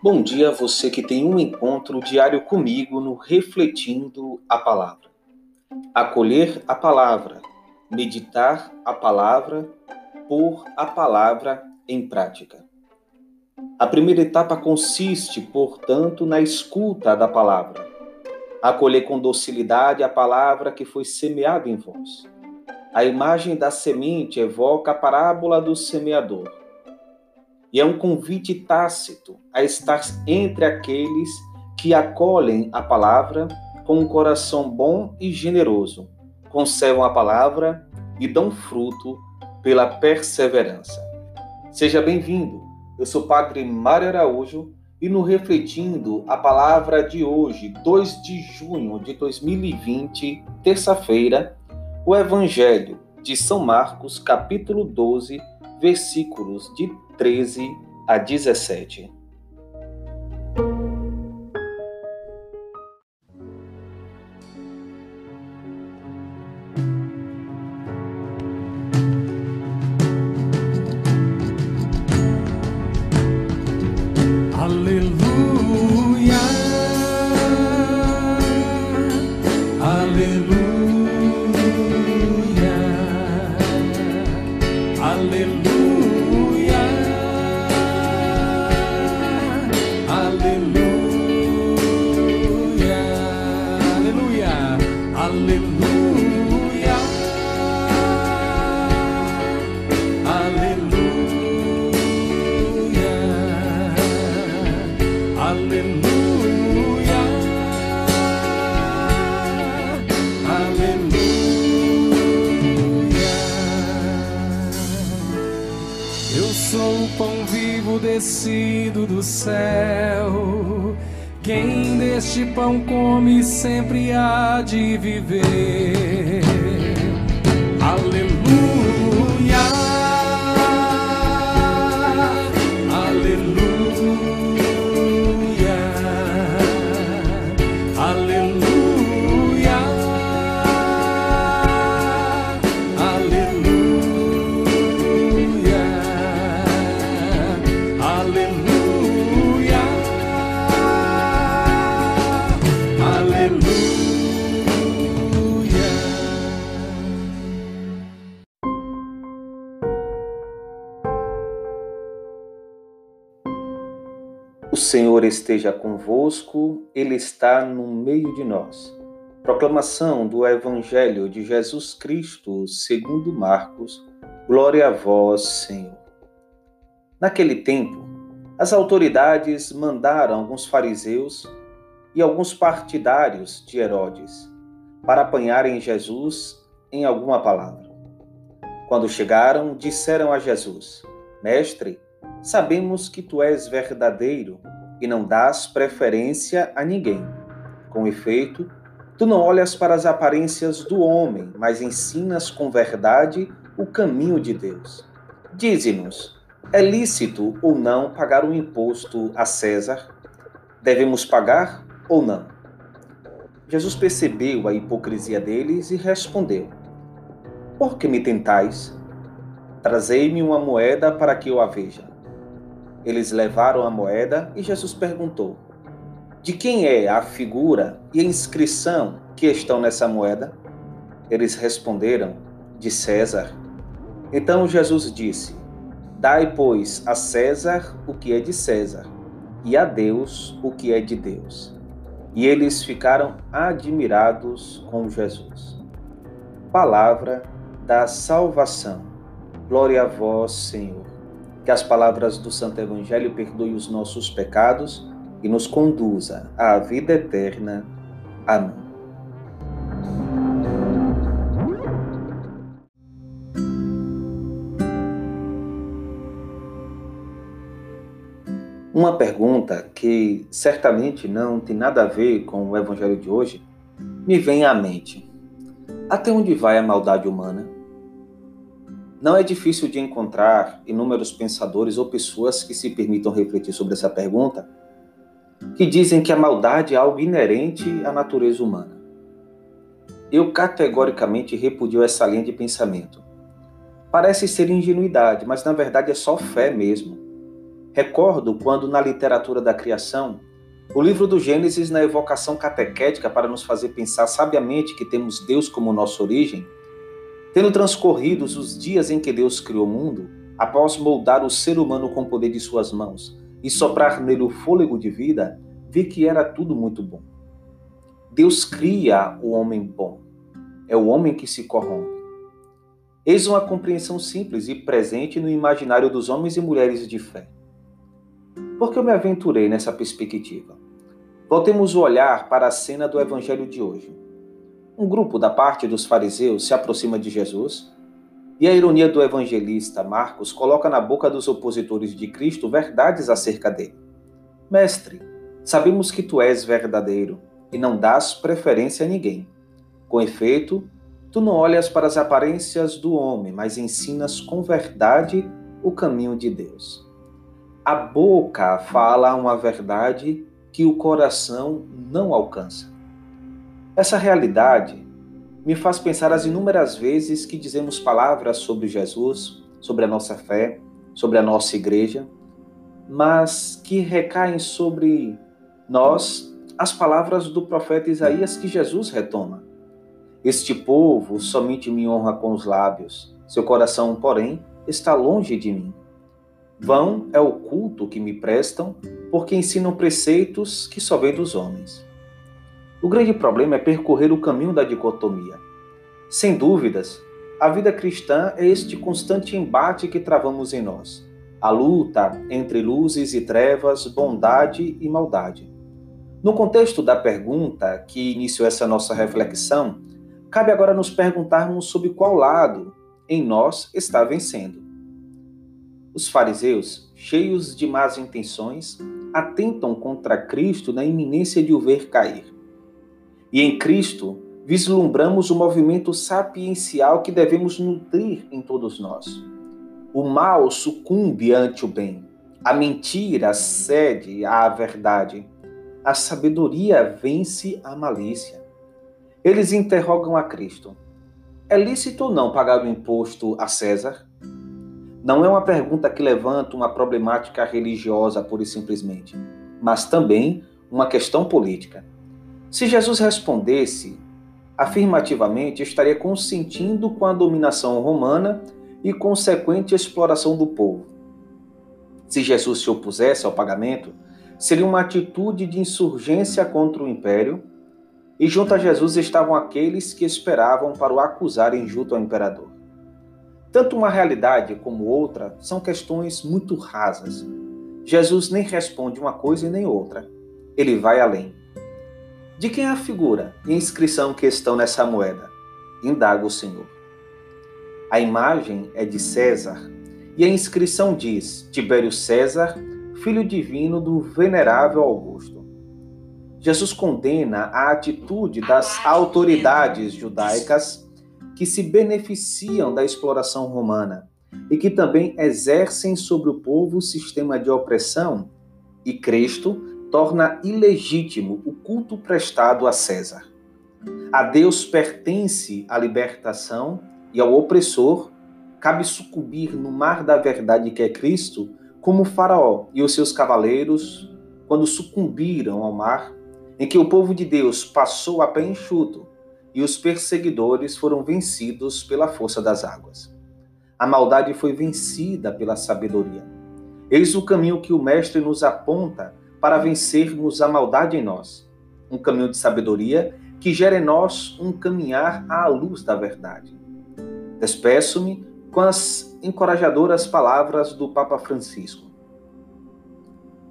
Bom dia, você que tem um encontro diário comigo no Refletindo a Palavra. Acolher a palavra, meditar a palavra, pôr a palavra em prática. A primeira etapa consiste, portanto, na escuta da palavra. Acolher com docilidade a palavra que foi semeada em vós. A imagem da semente evoca a parábola do semeador e é um convite tácito a estar entre aqueles que acolhem a palavra com um coração bom e generoso, conservam a palavra e dão fruto pela perseverança. Seja bem-vindo. Eu sou o Padre Mário Araújo e no Refletindo a Palavra de hoje, 2 de junho de 2020, terça-feira, o Evangelho de São Marcos, capítulo 12, versículos de 13 a 17. Pão come sempre há de viver. Esteja convosco, Ele está no meio de nós. Proclamação do Evangelho de Jesus Cristo, segundo Marcos. Glória a vós, Senhor. Naquele tempo, as autoridades mandaram alguns fariseus e alguns partidários de Herodes para apanharem Jesus em alguma palavra. Quando chegaram, disseram a Jesus: Mestre, Sabemos que tu és verdadeiro e não dás preferência a ninguém. Com efeito, tu não olhas para as aparências do homem, mas ensinas com verdade o caminho de Deus. Dize-nos: é lícito ou não pagar o um imposto a César? Devemos pagar ou não? Jesus percebeu a hipocrisia deles e respondeu: Por que me tentais? Trazei-me uma moeda para que eu a veja. Eles levaram a moeda e Jesus perguntou: De quem é a figura e a inscrição que estão nessa moeda? Eles responderam: De César. Então Jesus disse: Dai, pois, a César o que é de César, e a Deus o que é de Deus. E eles ficaram admirados com Jesus. Palavra da salvação. Glória a vós, Senhor. Que as palavras do Santo Evangelho perdoem os nossos pecados e nos conduza à vida eterna. Amém. Uma pergunta que certamente não tem nada a ver com o Evangelho de hoje me vem à mente. Até onde vai a maldade humana? Não é difícil de encontrar inúmeros pensadores ou pessoas que se permitam refletir sobre essa pergunta, que dizem que a maldade é algo inerente à natureza humana. Eu categoricamente repudio essa linha de pensamento. Parece ser ingenuidade, mas na verdade é só fé mesmo. Recordo quando, na literatura da criação, o livro do Gênesis, na evocação catequética para nos fazer pensar sabiamente que temos Deus como nossa origem, tendo transcorridos os dias em que Deus criou o mundo, após moldar o ser humano com o poder de suas mãos e soprar nele o fôlego de vida, vi que era tudo muito bom. Deus cria o homem bom. É o homem que se corrompe. Eis uma compreensão simples e presente no imaginário dos homens e mulheres de fé. Por que eu me aventurei nessa perspectiva? Voltemos o olhar para a cena do evangelho de hoje. Um grupo da parte dos fariseus se aproxima de Jesus e a ironia do evangelista Marcos coloca na boca dos opositores de Cristo verdades acerca dele. Mestre, sabemos que tu és verdadeiro e não dás preferência a ninguém. Com efeito, tu não olhas para as aparências do homem, mas ensinas com verdade o caminho de Deus. A boca fala uma verdade que o coração não alcança. Essa realidade me faz pensar as inúmeras vezes que dizemos palavras sobre Jesus, sobre a nossa fé, sobre a nossa igreja, mas que recaem sobre nós as palavras do profeta Isaías que Jesus retoma. Este povo somente me honra com os lábios, seu coração, porém, está longe de mim. Vão é o culto que me prestam, porque ensinam preceitos que só vêm dos homens. O grande problema é percorrer o caminho da dicotomia. Sem dúvidas, a vida cristã é este constante embate que travamos em nós. A luta entre luzes e trevas, bondade e maldade. No contexto da pergunta que iniciou essa nossa reflexão, cabe agora nos perguntarmos sobre qual lado em nós está vencendo. Os fariseus, cheios de más intenções, atentam contra Cristo na iminência de o ver cair. E em Cristo vislumbramos o movimento sapiencial que devemos nutrir em todos nós. O mal sucumbe ante o bem, a mentira cede à verdade, a sabedoria vence a malícia. Eles interrogam a Cristo: é lícito ou não pagar o imposto a César? não é uma pergunta que levanta uma problemática religiosa pura e simplesmente, mas também uma questão política. Se Jesus respondesse afirmativamente, estaria consentindo com a dominação romana e consequente exploração do povo. Se Jesus se opusesse ao pagamento, seria uma atitude de insurgência contra o império, e junto a Jesus estavam aqueles que esperavam para o acusarem junto ao imperador. Tanto uma realidade como outra são questões muito rasas. Jesus nem responde uma coisa e nem outra. Ele vai além. De quem é a figura e a inscrição que estão nessa moeda? Indaga o Senhor. A imagem é de César e a inscrição diz: Tibério César, filho divino do venerável Augusto. Jesus condena a atitude das autoridades judaicas que se beneficiam da exploração romana e que também exercem sobre o povo o sistema de opressão, e Cristo torna ilegítimo o culto prestado a César. A Deus pertence a libertação e ao opressor cabe sucumbir no mar da verdade que é Cristo, como Faraó e os seus cavaleiros, quando sucumbiram ao mar, em que o povo de Deus passou a pé enxuto e os perseguidores foram vencidos pela força das águas. A maldade foi vencida pela sabedoria. Eis o caminho que o Mestre nos aponta para vencermos a maldade em nós. Um caminho de sabedoria que gera em nós um caminhar à luz da verdade. Despeço-me com as encorajadoras palavras do Papa Francisco.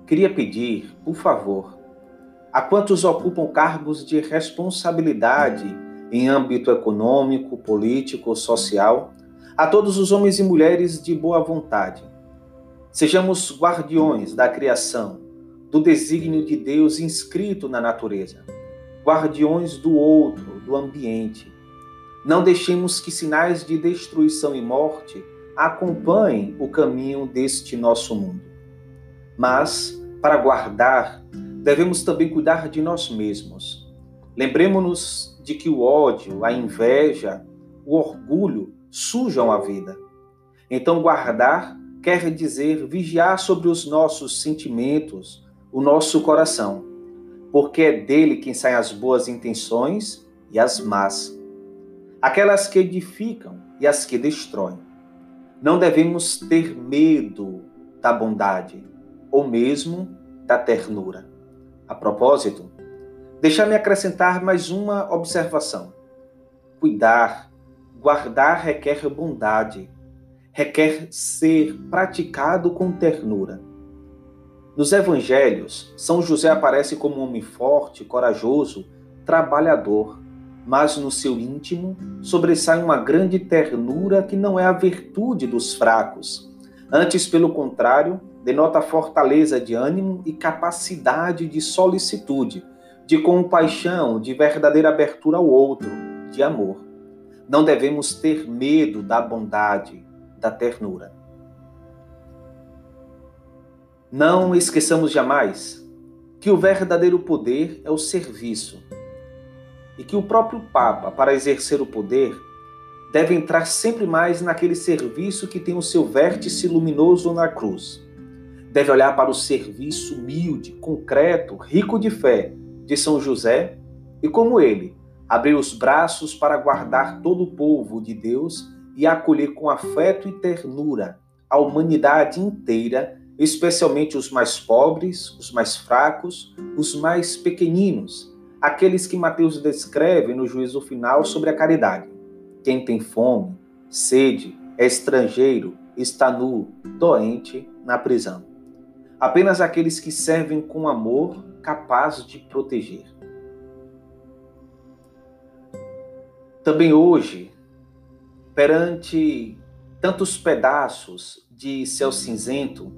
Queria pedir, por favor, a quantos ocupam cargos de responsabilidade em âmbito econômico, político, social, a todos os homens e mulheres de boa vontade. Sejamos guardiões da criação, do desígnio de Deus inscrito na natureza, guardiões do outro, do ambiente. Não deixemos que sinais de destruição e morte acompanhem o caminho deste nosso mundo. Mas, para guardar, devemos também cuidar de nós mesmos. Lembremos-nos de que o ódio, a inveja, o orgulho sujam a vida. Então, guardar quer dizer vigiar sobre os nossos sentimentos, o nosso coração, porque é dele quem saem as boas intenções e as más, aquelas que edificam e as que destroem. Não devemos ter medo da bondade ou mesmo da ternura. A propósito, deixa-me acrescentar mais uma observação. Cuidar, guardar requer bondade, requer ser praticado com ternura. Nos evangelhos, São José aparece como um homem forte, corajoso, trabalhador, mas no seu íntimo sobressai uma grande ternura que não é a virtude dos fracos. Antes, pelo contrário, denota fortaleza de ânimo e capacidade de solicitude, de compaixão, de verdadeira abertura ao outro, de amor. Não devemos ter medo da bondade, da ternura. Não esqueçamos jamais que o verdadeiro poder é o serviço e que o próprio Papa, para exercer o poder, deve entrar sempre mais naquele serviço que tem o seu vértice luminoso na cruz. Deve olhar para o serviço humilde, concreto, rico de fé de São José e, como ele, abrir os braços para guardar todo o povo de Deus e acolher com afeto e ternura a humanidade inteira, especialmente os mais pobres, os mais fracos, os mais pequeninos, aqueles que Mateus descreve no juízo final sobre a caridade. Quem tem fome, sede, é estrangeiro, está nu, doente, na prisão. Apenas aqueles que servem com amor capaz de proteger. Também hoje, perante tantos pedaços de céu cinzento,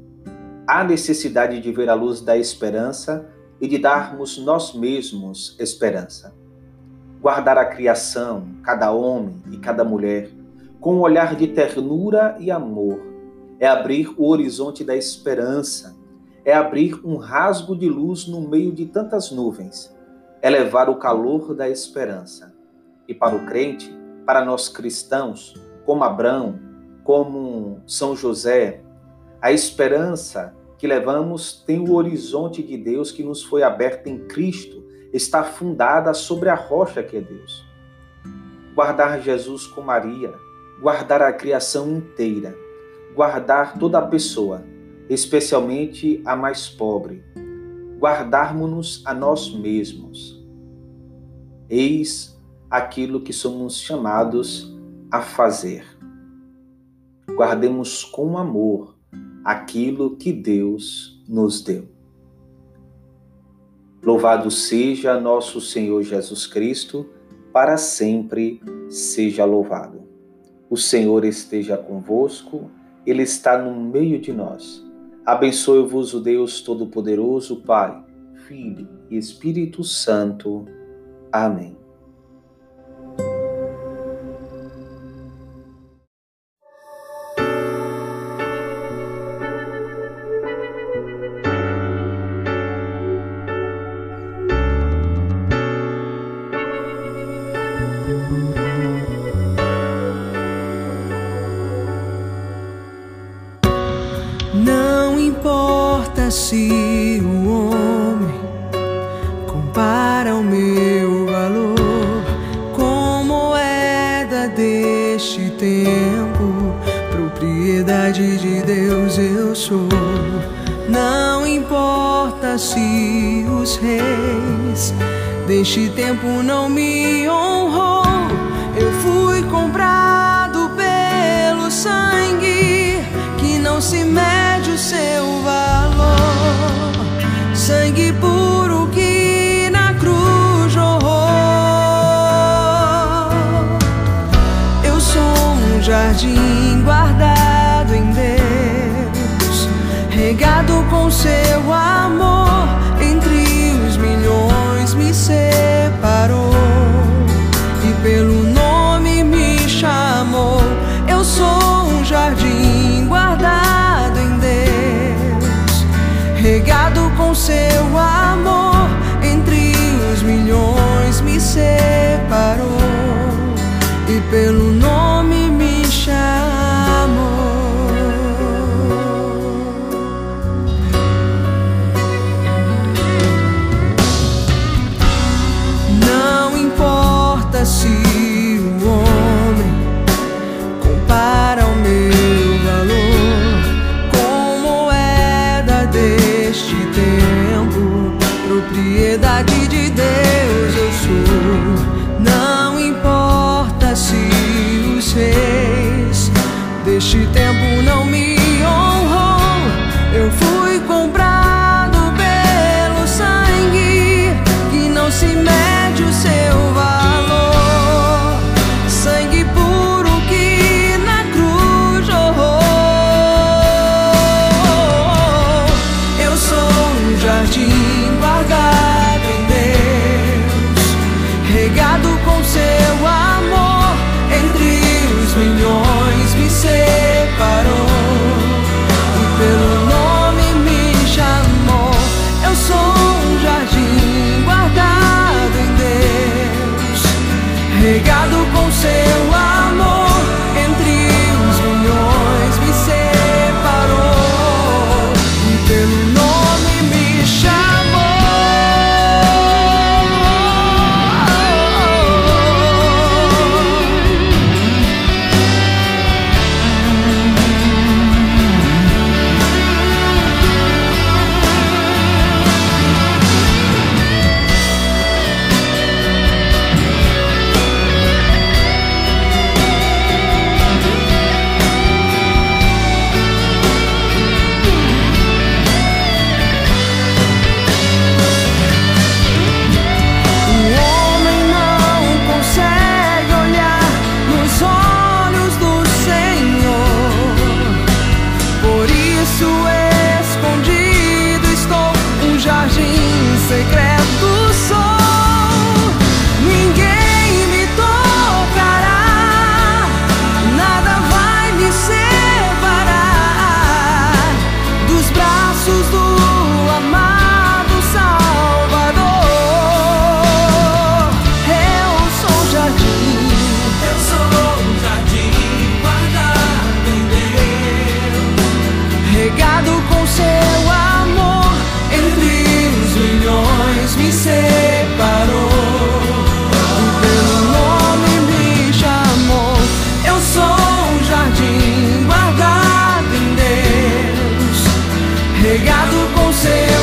há necessidade de ver a luz da esperança e de darmos nós mesmos esperança. Guardar a criação, cada homem e cada mulher, com um olhar de ternura e amor, é abrir o horizonte da esperança é abrir um rasgo de luz no meio de tantas nuvens, é levar o calor da esperança. E para o crente, para nós cristãos, como Abraão, como São José, a esperança que levamos tem o horizonte de Deus que nos foi aberto em Cristo, está fundada sobre a rocha que é Deus. Guardar Jesus com Maria, guardar a criação inteira, guardar toda a pessoa especialmente a mais pobre, guardarmos-nos a nós mesmos. Eis aquilo que somos chamados a fazer. Guardemos com amor aquilo que Deus nos deu. Louvado seja nosso Senhor Jesus Cristo, para sempre seja louvado. O Senhor esteja convosco, Ele está no meio de nós Abençoe-vos o Deus Todo-Poderoso, Pai, Filho e Espírito Santo. Amém. Se o homem compara o meu valor com moeda deste tempo, propriedade de Deus eu sou. Não importa se os reis deste tempo não me honrou, eu fui comprado pelo sangue que não se mede o seu valor. Sangue puro que na cruz jorrou. Eu sou um jardim pelo nome say